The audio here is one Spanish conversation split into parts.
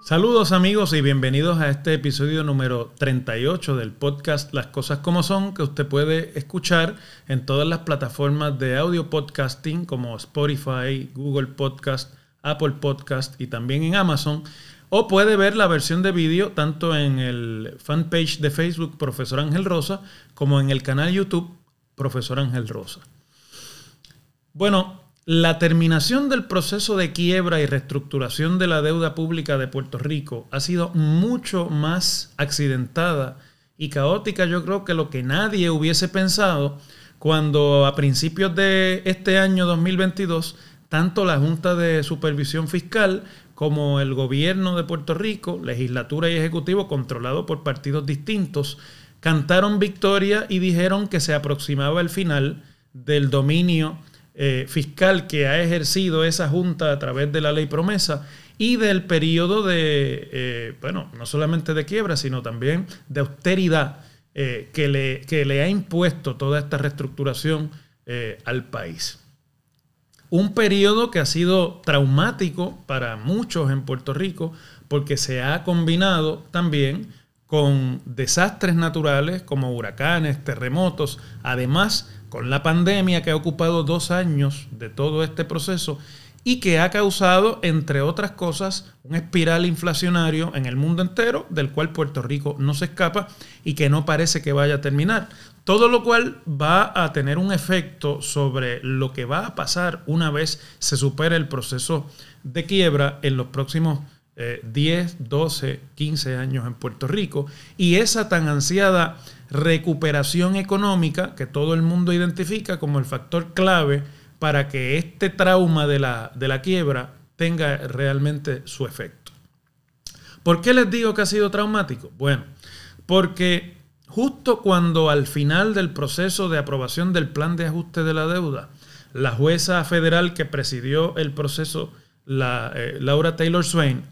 Saludos amigos y bienvenidos a este episodio número 38 del podcast Las Cosas como Son, que usted puede escuchar en todas las plataformas de audio podcasting como Spotify, Google Podcast, Apple Podcast y también en Amazon. O puede ver la versión de vídeo tanto en el fanpage de Facebook Profesor Ángel Rosa como en el canal YouTube Profesor Ángel Rosa. Bueno, la terminación del proceso de quiebra y reestructuración de la deuda pública de Puerto Rico ha sido mucho más accidentada y caótica, yo creo que lo que nadie hubiese pensado cuando a principios de este año 2022, tanto la Junta de Supervisión Fiscal como el gobierno de Puerto Rico, legislatura y ejecutivo controlado por partidos distintos, cantaron victoria y dijeron que se aproximaba el final del dominio eh, fiscal que ha ejercido esa Junta a través de la ley promesa y del periodo de, eh, bueno, no solamente de quiebra, sino también de austeridad eh, que, le, que, le, ha impuesto toda esta reestructuración al país. Un periodo que ha sido traumático para muchos en Puerto Rico porque se ha combinado también con desastres naturales como huracanes, terremotos, además con la pandemia que ha ocupado dos años de todo este proceso y que ha causado, entre otras cosas, un espiral inflacionario en el mundo entero, del cual Puerto Rico no se escapa y que no parece que vaya a terminar. Todo lo cual va a tener un efecto sobre lo que va a pasar una vez se supere el proceso de quiebra en los próximos 10, 12, 15 años en Puerto Rico. Y esa tan ansiada recuperación económica que todo el mundo identifica como el factor clave para que este trauma de la, de la quiebra tenga realmente su efecto. ¿Por qué les digo que ha sido traumático? Bueno, porque justo cuando al final del proceso de aprobación del plan de ajuste de la deuda, la jueza federal que presidió el proceso, la, eh, Laura Taylor Swain,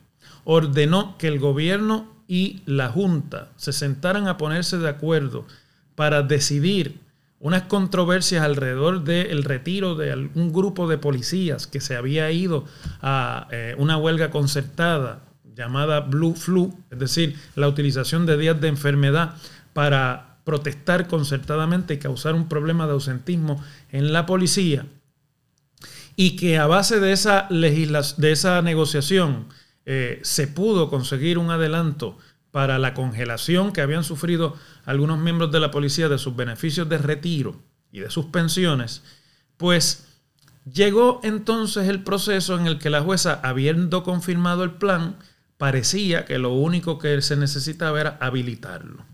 ordenó que el gobierno y la Junta se sentaran a ponerse de acuerdo para decidir unas controversias alrededor del retiro de algún grupo de policías que se había ido a eh, una huelga concertada llamada Blue Flu, es decir, la utilización de días de enfermedad para protestar concertadamente y causar un problema de ausentismo en la policía, y que a base de esa, de esa negociación eh, se pudo conseguir un adelanto para la congelación que habían sufrido algunos miembros de la policía de sus beneficios de retiro y de sus pensiones, pues llegó entonces el proceso en el que la jueza, habiendo confirmado el plan, parecía que lo único que se necesitaba era habilitarlo.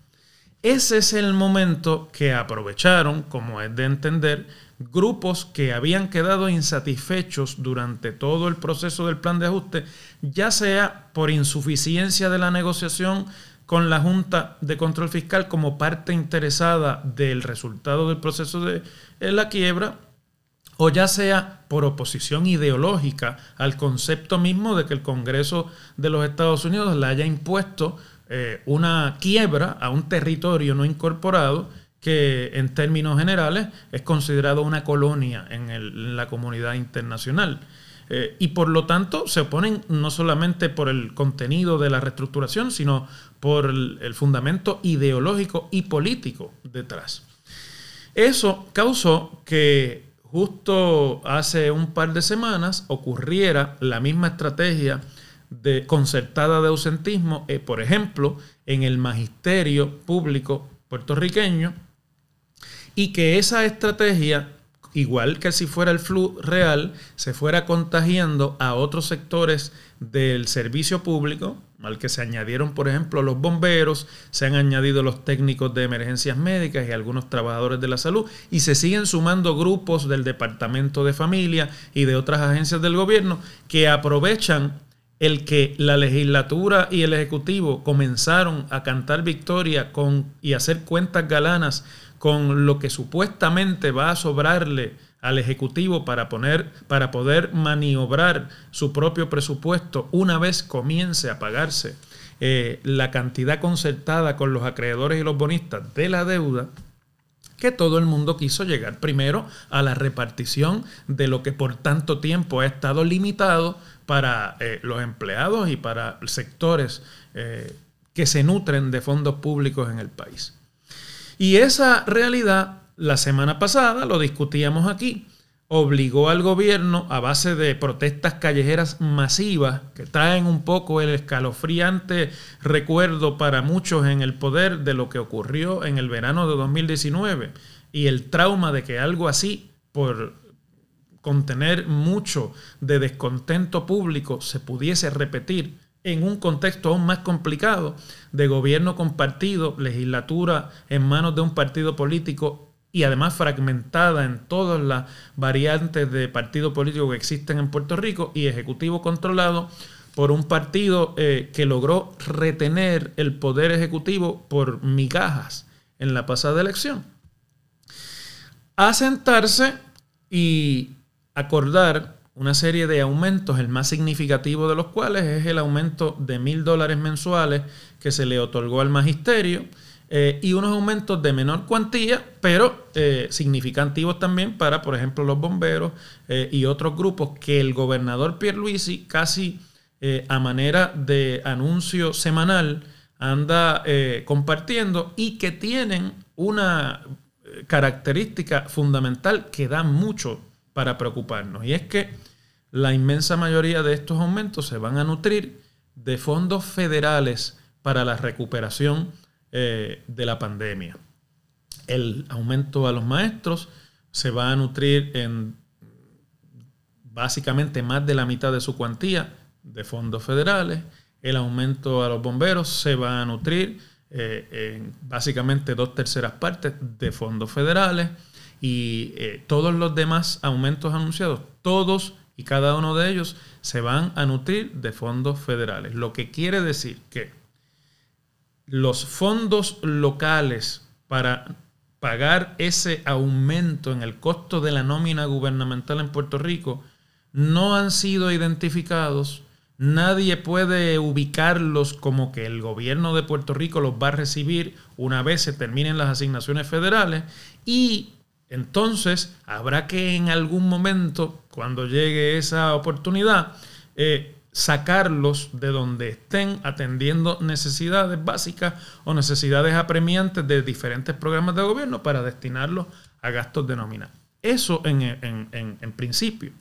Ese es el momento que aprovecharon, como es de entender, grupos que habían quedado insatisfechos durante todo el proceso del plan de ajuste, ya sea por insuficiencia de la negociación con la Junta de Control Fiscal como parte interesada del resultado del proceso de la quiebra, o ya sea por oposición ideológica al concepto mismo de que el Congreso de los Estados Unidos le haya impuesto eh, una quiebra a un territorio no incorporado que en términos generales es considerado una colonia en, la comunidad internacional. Eh, y por lo tanto se oponen no solamente por el contenido de la reestructuración, sino por el, fundamento ideológico y político detrás. Eso causó que justo hace un par de semanas ocurriera la misma estrategia de concertada de ausentismo, por ejemplo, en el magisterio público puertorriqueño, y que esa estrategia, igual que si fuera el flu real, se fuera contagiando a otros sectores del servicio público, al que se añadieron, por ejemplo, los bomberos, se han añadido los técnicos de emergencias médicas y algunos trabajadores de la salud, y se siguen sumando grupos del Departamento de Familia y de otras agencias del gobierno que aprovechan el que la legislatura y el ejecutivo comenzaron a cantar victoria y hacer cuentas galanas con lo que supuestamente va a sobrarle al Ejecutivo para, poner, para poder maniobrar su propio presupuesto una vez comience a pagarse eh, la cantidad concertada con los acreedores y los bonistas de la deuda, que todo el mundo quiso llegar primero a la repartición de lo que por tanto tiempo ha estado limitado para eh, los empleados y para sectores eh, que se nutren de fondos públicos en el país. Y esa realidad, la semana pasada lo discutíamos aquí, obligó al gobierno a base de protestas callejeras masivas que traen un poco el escalofriante recuerdo para muchos en el poder de lo que ocurrió en el verano de 2019 y el trauma de que algo así por contener mucho de descontento público se pudiese repetir en un contexto aún más complicado de gobierno compartido, legislatura en manos de un partido político y además fragmentada en todas las variantes de partido político que existen en Puerto Rico y ejecutivo controlado por un partido eh, que logró retener el poder ejecutivo por migajas en la pasada elección. A sentarse y acordar una serie de aumentos, el más significativo de los cuales es el aumento de mil dólares mensuales que se le otorgó al magisterio, eh, y unos aumentos de menor cuantía, pero eh, significativos también para, por ejemplo, los bomberos eh, y otros grupos que el gobernador Pierluisi casi a manera de anuncio semanal anda compartiendo y que tienen una característica fundamental que da mucho para preocuparnos. Y es que la inmensa mayoría de estos aumentos se van a nutrir de fondos federales para la recuperación eh, de la pandemia. El aumento a los maestros se va a nutrir en básicamente más de la mitad de su cuantía de fondos federales. El aumento a los bomberos se va a nutrir eh, en básicamente dos terceras partes de fondos federales. Y eh, todos los demás aumentos anunciados, todos y cada uno de ellos se van a nutrir de fondos federales. Lo que quiere decir que los fondos locales para pagar ese aumento en el costo de la nómina gubernamental en Puerto Rico no han sido identificados. Nadie puede ubicarlos como que el gobierno de Puerto Rico los va a recibir una vez se terminen las asignaciones federales y entonces habrá que en algún momento, cuando llegue esa oportunidad, eh, sacarlos de donde estén atendiendo necesidades básicas o necesidades apremiantes de diferentes programas de gobierno para destinarlos a gastos de nómina. Eso en, en principio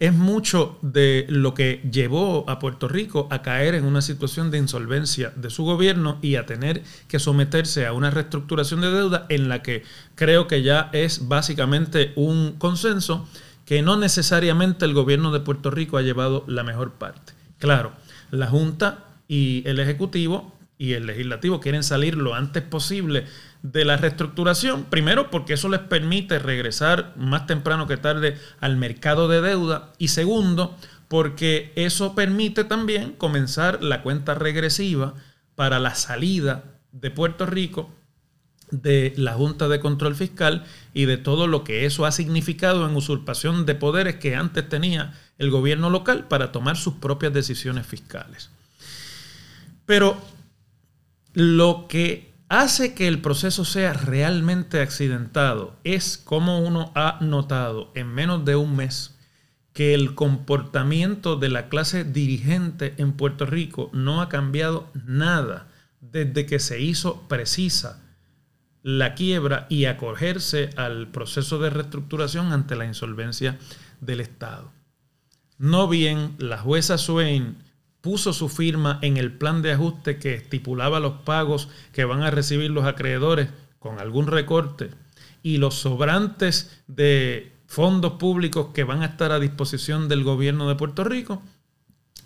es mucho de lo que llevó a Puerto Rico a caer en una situación de insolvencia de su gobierno y a tener que someterse a una reestructuración de deuda en la que creo que ya es básicamente un consenso que no necesariamente el gobierno de Puerto Rico ha llevado la mejor parte. Claro, la Junta y el Ejecutivo y el Legislativo quieren salir lo antes posible de la reestructuración, primero porque eso les permite regresar más temprano que tarde al mercado de deuda y segundo porque eso permite también comenzar la cuenta regresiva para la salida de Puerto Rico de la Junta de Control Fiscal y de todo lo que eso ha significado en usurpación de poderes que antes tenía el gobierno local para tomar sus propias decisiones fiscales. Pero lo que hace que el proceso sea realmente accidentado es como uno ha notado en menos de un mes que el comportamiento de la clase dirigente en Puerto Rico no ha cambiado nada desde que se hizo precisa la quiebra y acogerse al proceso de reestructuración ante la insolvencia del Estado. No bien la jueza Swain puso su firma en el plan de ajuste que estipulaba los pagos que van a recibir los acreedores con algún recorte y los sobrantes de fondos públicos que van a estar a disposición del gobierno de Puerto Rico,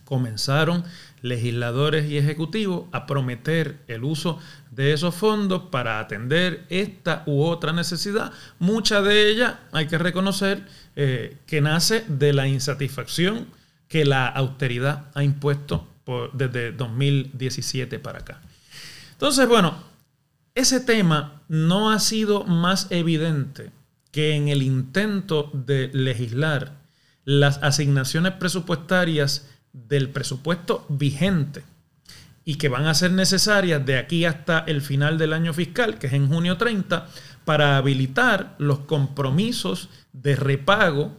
comenzaron legisladores y ejecutivos a prometer el uso de esos fondos para atender esta u otra necesidad. Mucha de ella, hay que reconocer, eh, que nace de la insatisfacción que la austeridad ha impuesto desde 2017 para acá. Entonces, bueno, ese tema no ha sido más evidente que en el intento de legislar las asignaciones presupuestarias del presupuesto vigente y que van a ser necesarias de aquí hasta el final del año fiscal, que es en junio 30, para habilitar los compromisos de repago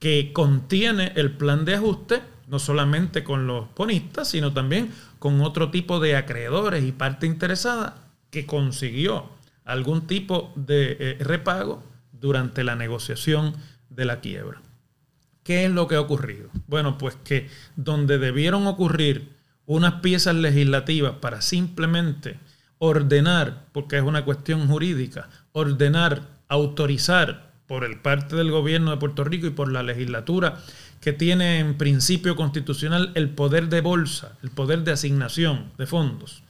que contiene el plan de ajuste, no solamente con los bonistas, sino también con otro tipo de acreedores y parte interesada que consiguió algún tipo de eh, repago durante la negociación de la quiebra. ¿Qué es lo que ha ocurrido? Bueno, pues que donde debieron ocurrir unas piezas legislativas para simplemente ordenar, porque es una cuestión jurídica, ordenar, autorizar por el parte del gobierno de Puerto Rico y por la legislatura que tiene en principio constitucional el poder de bolsa, el poder de asignación de fondos.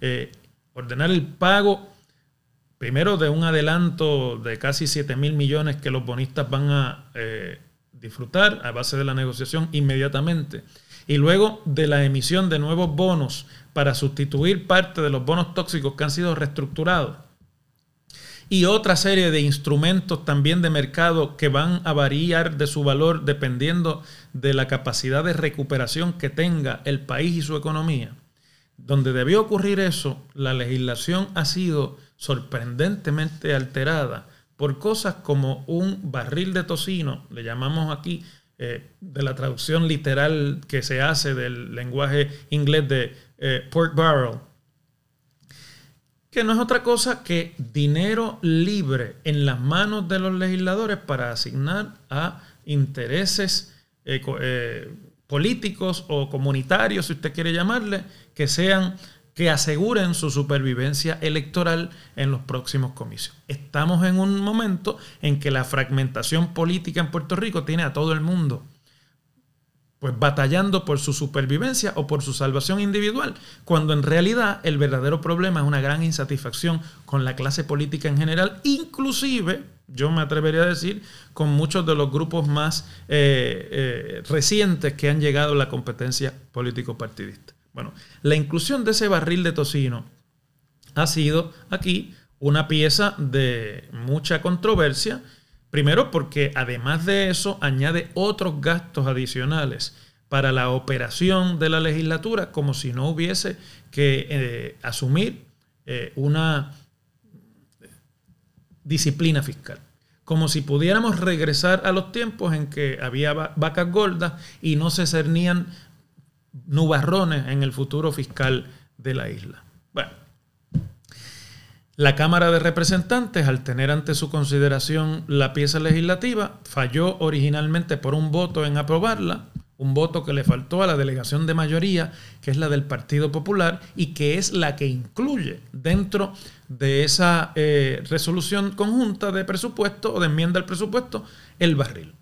Eh, ordenar el pago primero de un adelanto de casi 7 mil millones que los bonistas van a eh, disfrutar a base de la negociación inmediatamente. Y luego de la emisión de nuevos bonos para sustituir parte de los bonos tóxicos que han sido reestructurados. Y otra serie de instrumentos también de mercado que van a variar de su valor dependiendo de la capacidad de recuperación que tenga el país y su economía. Donde debió ocurrir eso, la legislación ha sido sorprendentemente alterada por cosas como un barril de tocino, le llamamos aquí eh, de la traducción literal que se hace del lenguaje inglés de eh, pork barrel, que no es otra cosa que dinero libre en las manos de los legisladores para asignar a intereses eh, políticos o comunitarios, si usted quiere llamarle, que sean que aseguren su supervivencia electoral en los próximos comicios. Estamos en un momento en que la fragmentación política en Puerto Rico tiene a todo el mundo pues batallando por su supervivencia o por su salvación individual, cuando en realidad el verdadero problema es una gran insatisfacción con la clase política en general, inclusive, yo me atrevería a decir, con muchos de los grupos más eh, eh, recientes que han llegado a la competencia político-partidista. Bueno, la inclusión de ese barril de tocino ha sido aquí una pieza de mucha controversia. Primero porque además de eso añade otros gastos adicionales para la operación de la legislatura como si no hubiese que eh, asumir eh, una disciplina fiscal. Como si pudiéramos regresar a los tiempos en que había vacas gordas y no se cernían nubarrones en el futuro fiscal de la isla. Bueno, la Cámara de Representantes, al tener ante su consideración la pieza legislativa, falló originalmente por un voto en aprobarla, un voto que le faltó a la delegación de mayoría, que es la del Partido Popular, y que es la que incluye dentro de esa eh, resolución conjunta de presupuesto o de enmienda al presupuesto el barril.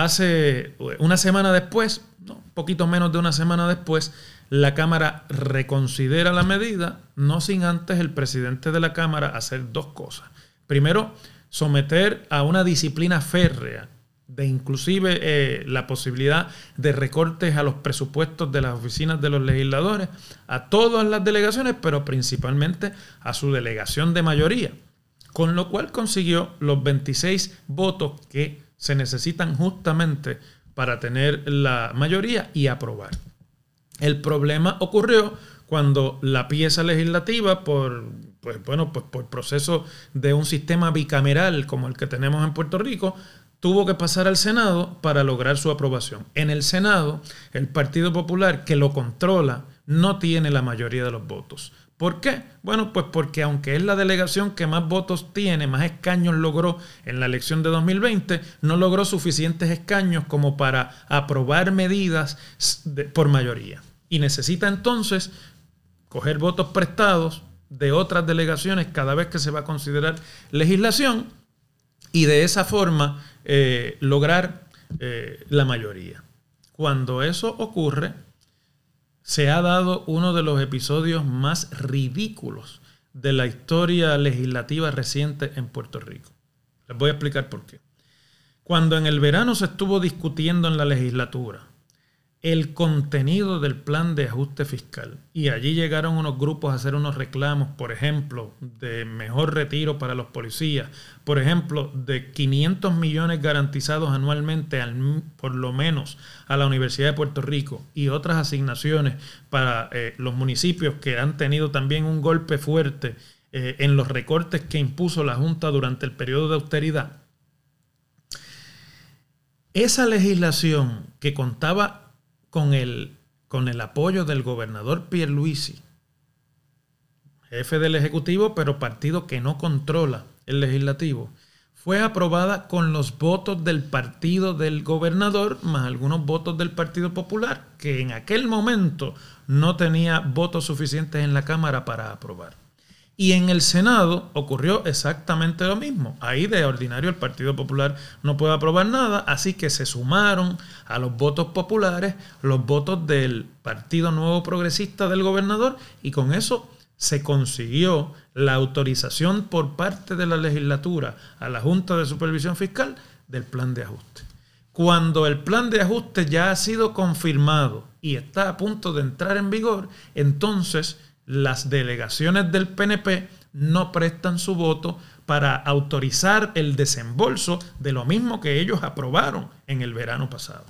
Hace una semana después, un poquito menos de una semana después, la Cámara reconsidera la medida, no sin antes el presidente de la Cámara hacer dos cosas. Primero, someter a una disciplina férrea de inclusive eh, la posibilidad de recortes a los presupuestos de las oficinas de los legisladores, a todas las delegaciones, pero principalmente a su delegación de mayoría, con lo cual consiguió los 26 votos que se necesitan justamente para tener la mayoría y aprobar. El problema ocurrió cuando la pieza legislativa, por, pues, bueno, pues por proceso de un sistema bicameral como el que tenemos en Puerto Rico, tuvo que pasar al Senado para lograr su aprobación. En el Senado, el Partido Popular, que lo controla, no tiene la mayoría de los votos. ¿Por qué? Bueno, pues porque aunque es la delegación que más votos tiene, más escaños logró en la elección de 2020, no logró suficientes escaños como para aprobar medidas por mayoría. Y necesita entonces coger votos prestados de otras delegaciones cada vez que se va a considerar legislación y de esa forma eh, lograr eh, la mayoría. Cuando eso ocurre, se ha dado uno de los episodios más ridículos de la historia legislativa reciente en Puerto Rico. Les voy a explicar por qué. Cuando en el verano se estuvo discutiendo en la legislatura el contenido del plan de ajuste fiscal. Y allí llegaron unos grupos a hacer unos reclamos, por ejemplo, de mejor retiro para los policías, por ejemplo, de 500 millones garantizados anualmente, al, por lo menos, a la Universidad de Puerto Rico y otras asignaciones para eh, los municipios que han tenido también un golpe fuerte eh, en los recortes que impuso la Junta durante el periodo de austeridad. Esa legislación que contaba con el, con el apoyo del gobernador Pierluisi, jefe del Ejecutivo, pero partido que no controla el legislativo, fue aprobada con los votos del partido del gobernador más algunos votos del Partido Popular, que en aquel momento no tenía votos suficientes en la Cámara para aprobar. Y en el Senado ocurrió exactamente lo mismo. Ahí de ordinario el Partido Popular no puede aprobar nada, así que se sumaron a los votos populares los votos del Partido Nuevo Progresista del gobernador y con eso se consiguió la autorización por parte de la legislatura a la Junta de Supervisión Fiscal del plan de ajuste. Cuando el plan de ajuste ya ha sido confirmado y está a punto de entrar en vigor, entonces las delegaciones del PNP no prestan su voto para autorizar el desembolso de lo mismo que ellos aprobaron en el verano pasado.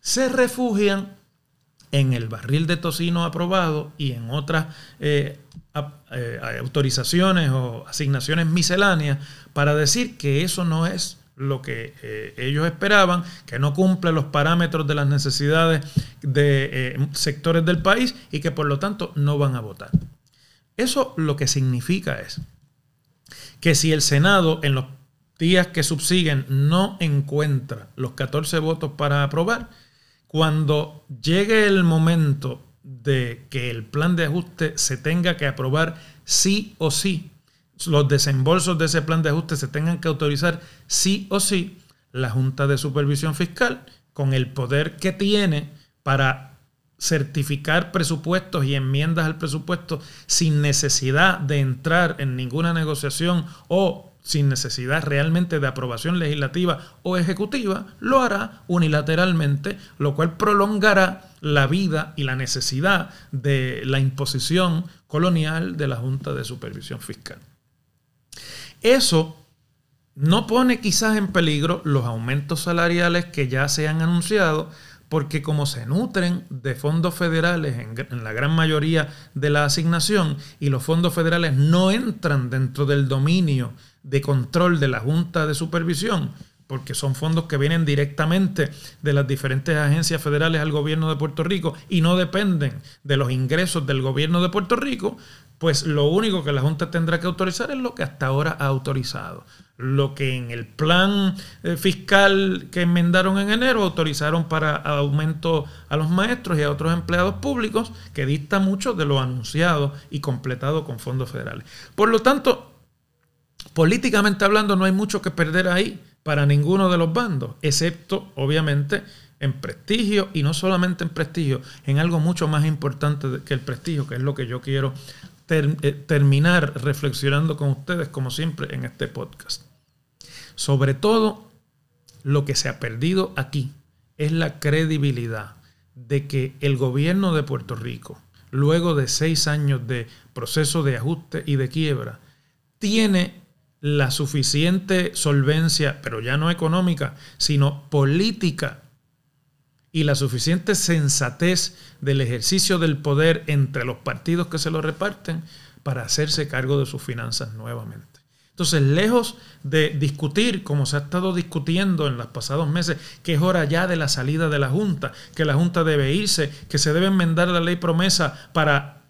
Se refugian en el barril de tocino aprobado y en otras eh, eh, autorizaciones o asignaciones misceláneas para decir que eso no es lo que eh, ellos esperaban, que no cumple los parámetros de las necesidades de eh, sectores del país y que por lo tanto no van a votar. Eso lo que significa es que si el Senado en los días que subsiguen no encuentra los 14 votos para aprobar, cuando llegue el momento de que el plan de ajuste se tenga que aprobar sí o sí los desembolsos de ese plan de ajuste se tengan que autorizar sí o sí la Junta de Supervisión Fiscal con el poder que tiene para certificar presupuestos y enmiendas al presupuesto sin necesidad de entrar en ninguna negociación o sin necesidad realmente de aprobación legislativa o ejecutiva, lo hará unilateralmente, lo cual prolongará la vida y la necesidad de la imposición colonial de la Junta de Supervisión Fiscal. Eso no pone quizás en peligro los aumentos salariales que ya se han anunciado, porque como se nutren de fondos federales en, la gran mayoría de la asignación y los fondos federales no entran dentro del dominio de control de la Junta de Supervisión, porque son fondos que vienen directamente de las diferentes agencias federales al gobierno de Puerto Rico y no dependen de los ingresos del gobierno de Puerto Rico, pues lo único que la Junta tendrá que autorizar es lo que hasta ahora ha autorizado. Lo que en el plan eh, fiscal que enmendaron en enero autorizaron para aumento a los maestros y a otros empleados públicos, que dista mucho de lo anunciado y completado con fondos federales. Por lo tanto, políticamente hablando, no hay mucho que perder ahí para ninguno de los bandos, excepto, obviamente, en prestigio y no solamente en prestigio, en algo mucho más importante que el prestigio, que es lo que yo quiero eh, terminar reflexionando con ustedes, como siempre, en este podcast. Sobre todo, lo que se ha perdido aquí es la credibilidad de que el gobierno de Puerto Rico, luego de seis años de proceso de ajuste y de quiebra, tiene la suficiente solvencia, pero ya no económica, sino política y la suficiente sensatez del ejercicio del poder entre los partidos que se lo reparten para hacerse cargo de sus finanzas nuevamente. Entonces, lejos de discutir, como se ha estado discutiendo en los pasados meses, que es hora ya de la salida de la Junta, que la Junta debe irse, que se debe enmendar la ley promesa para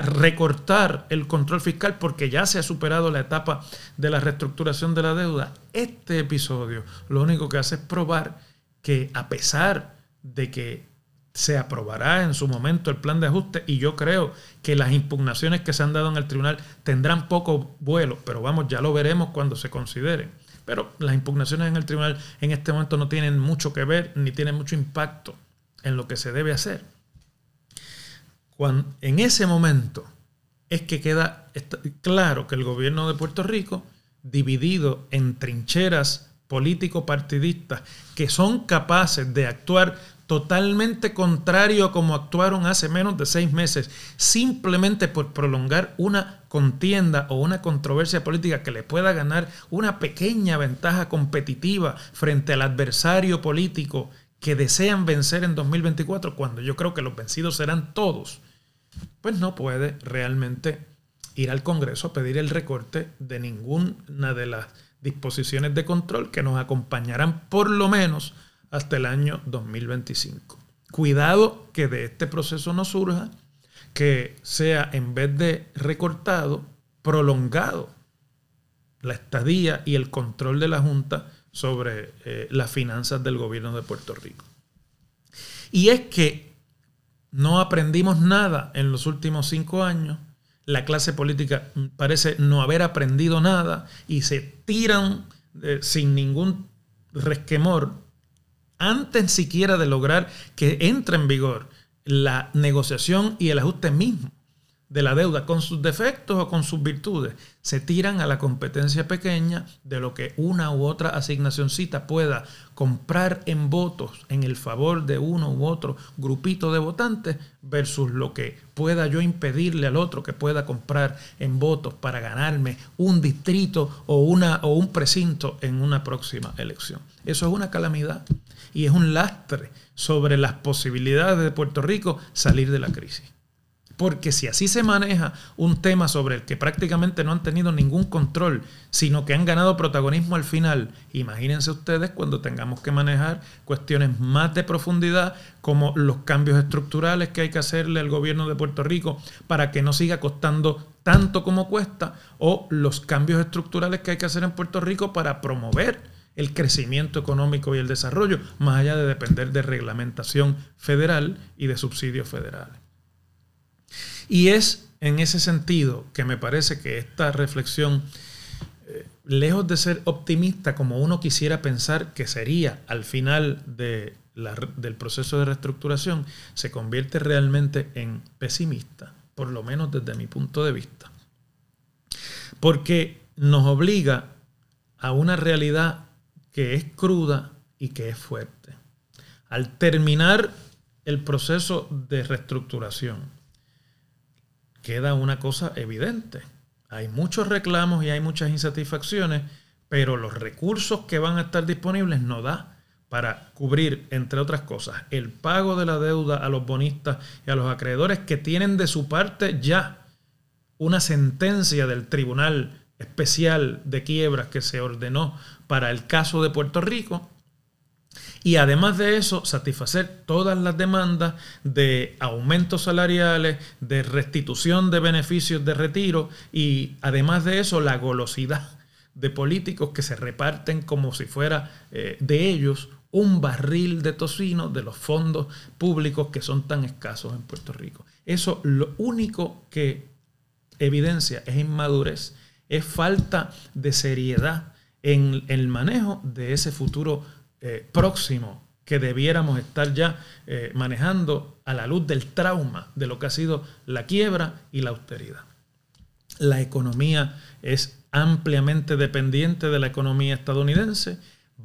recortar el control fiscal porque ya se ha superado la etapa de la reestructuración de la deuda, este episodio lo único que hace es probar que a pesar de que se aprobará en su momento el plan de ajuste y yo creo que las impugnaciones que se han dado en el tribunal tendrán poco vuelo, pero vamos, ya lo veremos cuando se considere. Pero las impugnaciones en el tribunal en este momento no tienen mucho que ver ni tienen mucho impacto en lo que se debe hacer. En ese momento es que queda claro que el gobierno de Puerto Rico, dividido en trincheras político-partidistas que son capaces de actuar totalmente contrario a como actuaron hace menos de seis meses, simplemente por prolongar una contienda o una controversia política que le pueda ganar una pequeña ventaja competitiva frente al adversario político que desean vencer en 2024, cuando yo creo que los vencidos serán todos, pues no puede realmente ir al Congreso a pedir el recorte de ninguna de las disposiciones de control que nos acompañarán por lo menos hasta el año 2025. Cuidado que de este proceso no surja que sea en vez de recortado, prolongado la estadía y el control de la Junta sobre eh, las finanzas del gobierno de Puerto Rico. Y es que no aprendimos nada en los últimos cinco años, la clase política parece no haber aprendido nada y se tiran eh, sin ningún resquemor antes siquiera de lograr que entre en vigor la negociación y el ajuste mismo de la deuda, con sus defectos o con sus virtudes, se tiran a la competencia pequeña de lo que una u otra asignacióncita pueda comprar en votos en el favor de uno u otro grupito de votantes versus lo que pueda yo impedirle al otro que pueda comprar en votos para ganarme un distrito o, una, o un precinto en una próxima elección. Eso es una calamidad y es un lastre sobre las posibilidades de Puerto Rico salir de la crisis. Porque si así se maneja un tema sobre el que prácticamente no han tenido ningún control, sino que han ganado protagonismo al final, imagínense ustedes cuando tengamos que manejar cuestiones más de profundidad, como los cambios estructurales que hay que hacerle al gobierno de Puerto Rico para que no siga costando tanto como cuesta, o los cambios estructurales que hay que hacer en Puerto Rico para promover el crecimiento económico y el desarrollo, más allá de depender de reglamentación federal y de subsidios federales. Y es en ese sentido que me parece que esta reflexión, eh, lejos de ser optimista como uno quisiera pensar que sería al final de del proceso de reestructuración, se convierte realmente en pesimista, por lo menos desde mi punto de vista. Porque nos obliga a una realidad que es cruda y que es fuerte. Al terminar el proceso de reestructuración, queda una cosa evidente. Hay muchos reclamos y hay muchas insatisfacciones, pero los recursos que van a estar disponibles no da para cubrir, entre otras cosas, el pago de la deuda a los bonistas y a los acreedores que tienen de su parte ya una sentencia del Tribunal Especial de Quiebras que se ordenó para el caso de Puerto Rico y además de eso, satisfacer todas las demandas de aumentos salariales, de restitución de beneficios de retiro y además de eso, la golosidad de políticos que se reparten como si fuera eh, de ellos un barril de tocino de los fondos públicos que son tan escasos en Puerto Rico. Eso lo único que evidencia es inmadurez, es falta de seriedad en el manejo de ese futuro eh, próximo que debiéramos estar ya eh, manejando a la luz del trauma de lo que ha sido la quiebra y la austeridad. La economía es ampliamente dependiente de la economía estadounidense.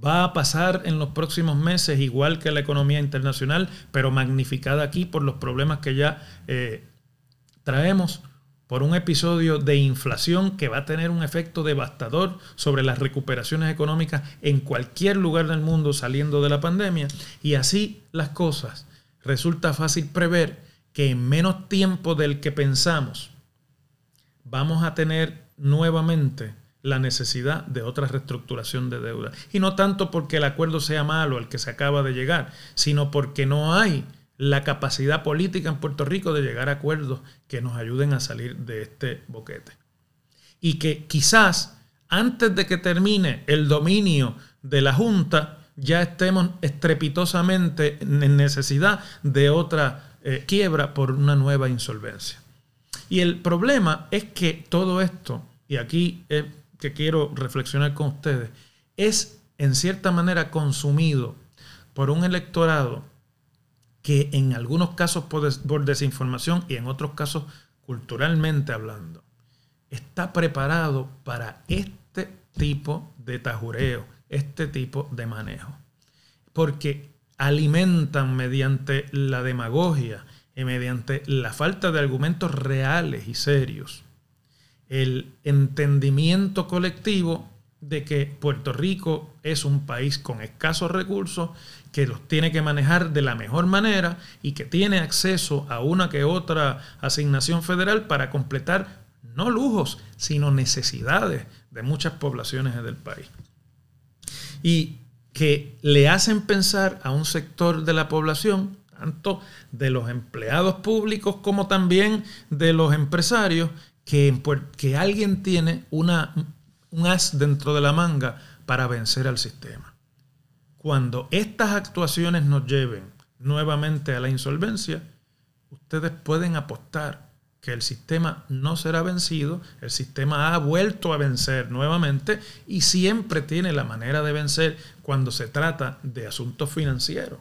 Va a pasar en los próximos meses igual que la economía internacional, pero magnificada aquí por los problemas que ya eh, traemos por un episodio de inflación que va a tener un efecto devastador sobre las recuperaciones económicas en cualquier lugar del mundo saliendo de la pandemia. Y así las cosas, resulta fácil prever que en menos tiempo del que pensamos vamos a tener nuevamente la necesidad de otra reestructuración de deuda. Y no tanto porque el acuerdo sea malo, el que se acaba de llegar, sino porque no hay la capacidad política en Puerto Rico de llegar a acuerdos que nos ayuden a salir de este boquete. Y que quizás antes de que termine el dominio de la Junta, ya estemos estrepitosamente en necesidad de otra eh, quiebra por una nueva insolvencia. Y el problema es que todo esto, y aquí es que quiero reflexionar con ustedes, es en cierta manera consumido por un electorado que en algunos casos por, desinformación y en otros casos culturalmente hablando, está preparado para este tipo de tajureo, este tipo de manejo. Porque alimentan mediante la demagogia y mediante la falta de argumentos reales y serios el entendimiento colectivo de que Puerto Rico es un país con escasos recursos, que los tiene que manejar de la mejor manera y que tiene acceso a una que otra asignación federal para completar no lujos, sino necesidades de muchas poblaciones del país. Y que le hacen pensar a un sector de la población, tanto de los empleados públicos como también de los empresarios, que, que alguien tiene una, un as dentro de la manga para vencer al sistema. Cuando estas actuaciones nos lleven nuevamente a la insolvencia, ustedes pueden apostar que el sistema no será vencido, el sistema ha vuelto a vencer nuevamente y siempre tiene la manera de vencer cuando se trata de asuntos financieros.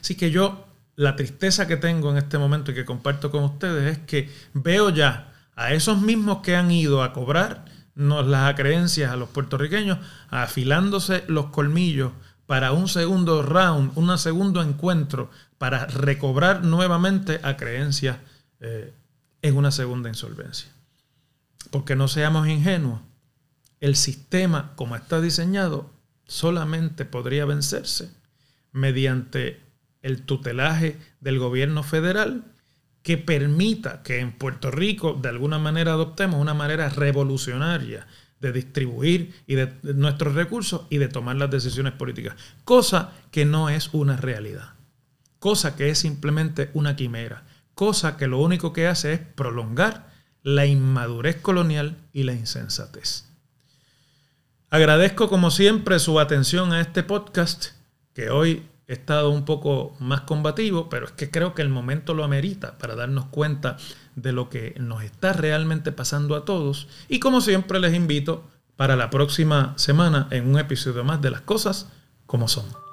Así que yo, la tristeza que tengo en este momento y que comparto con ustedes es que veo ya a esos mismos que han ido a cobrar las creencias a los puertorriqueños, afilándose los colmillos para un segundo round, un segundo encuentro, para recobrar nuevamente a creencias eh, en una segunda insolvencia. Porque no seamos ingenuos, el sistema como está diseñado solamente podría vencerse mediante el tutelaje del gobierno federal que permita que en Puerto Rico de alguna manera adoptemos una manera revolucionaria de distribuir y de, nuestros recursos y de tomar las decisiones políticas, cosa que no es una realidad, cosa que es simplemente una quimera, cosa que lo único que hace es prolongar la inmadurez colonial y la insensatez. Agradezco como siempre su atención a este podcast que hoy he estado un poco más combativo, pero es que creo que el momento lo amerita para darnos cuenta de lo que nos está realmente pasando a todos. Y como siempre les invito para la próxima semana en un episodio más de las cosas como son.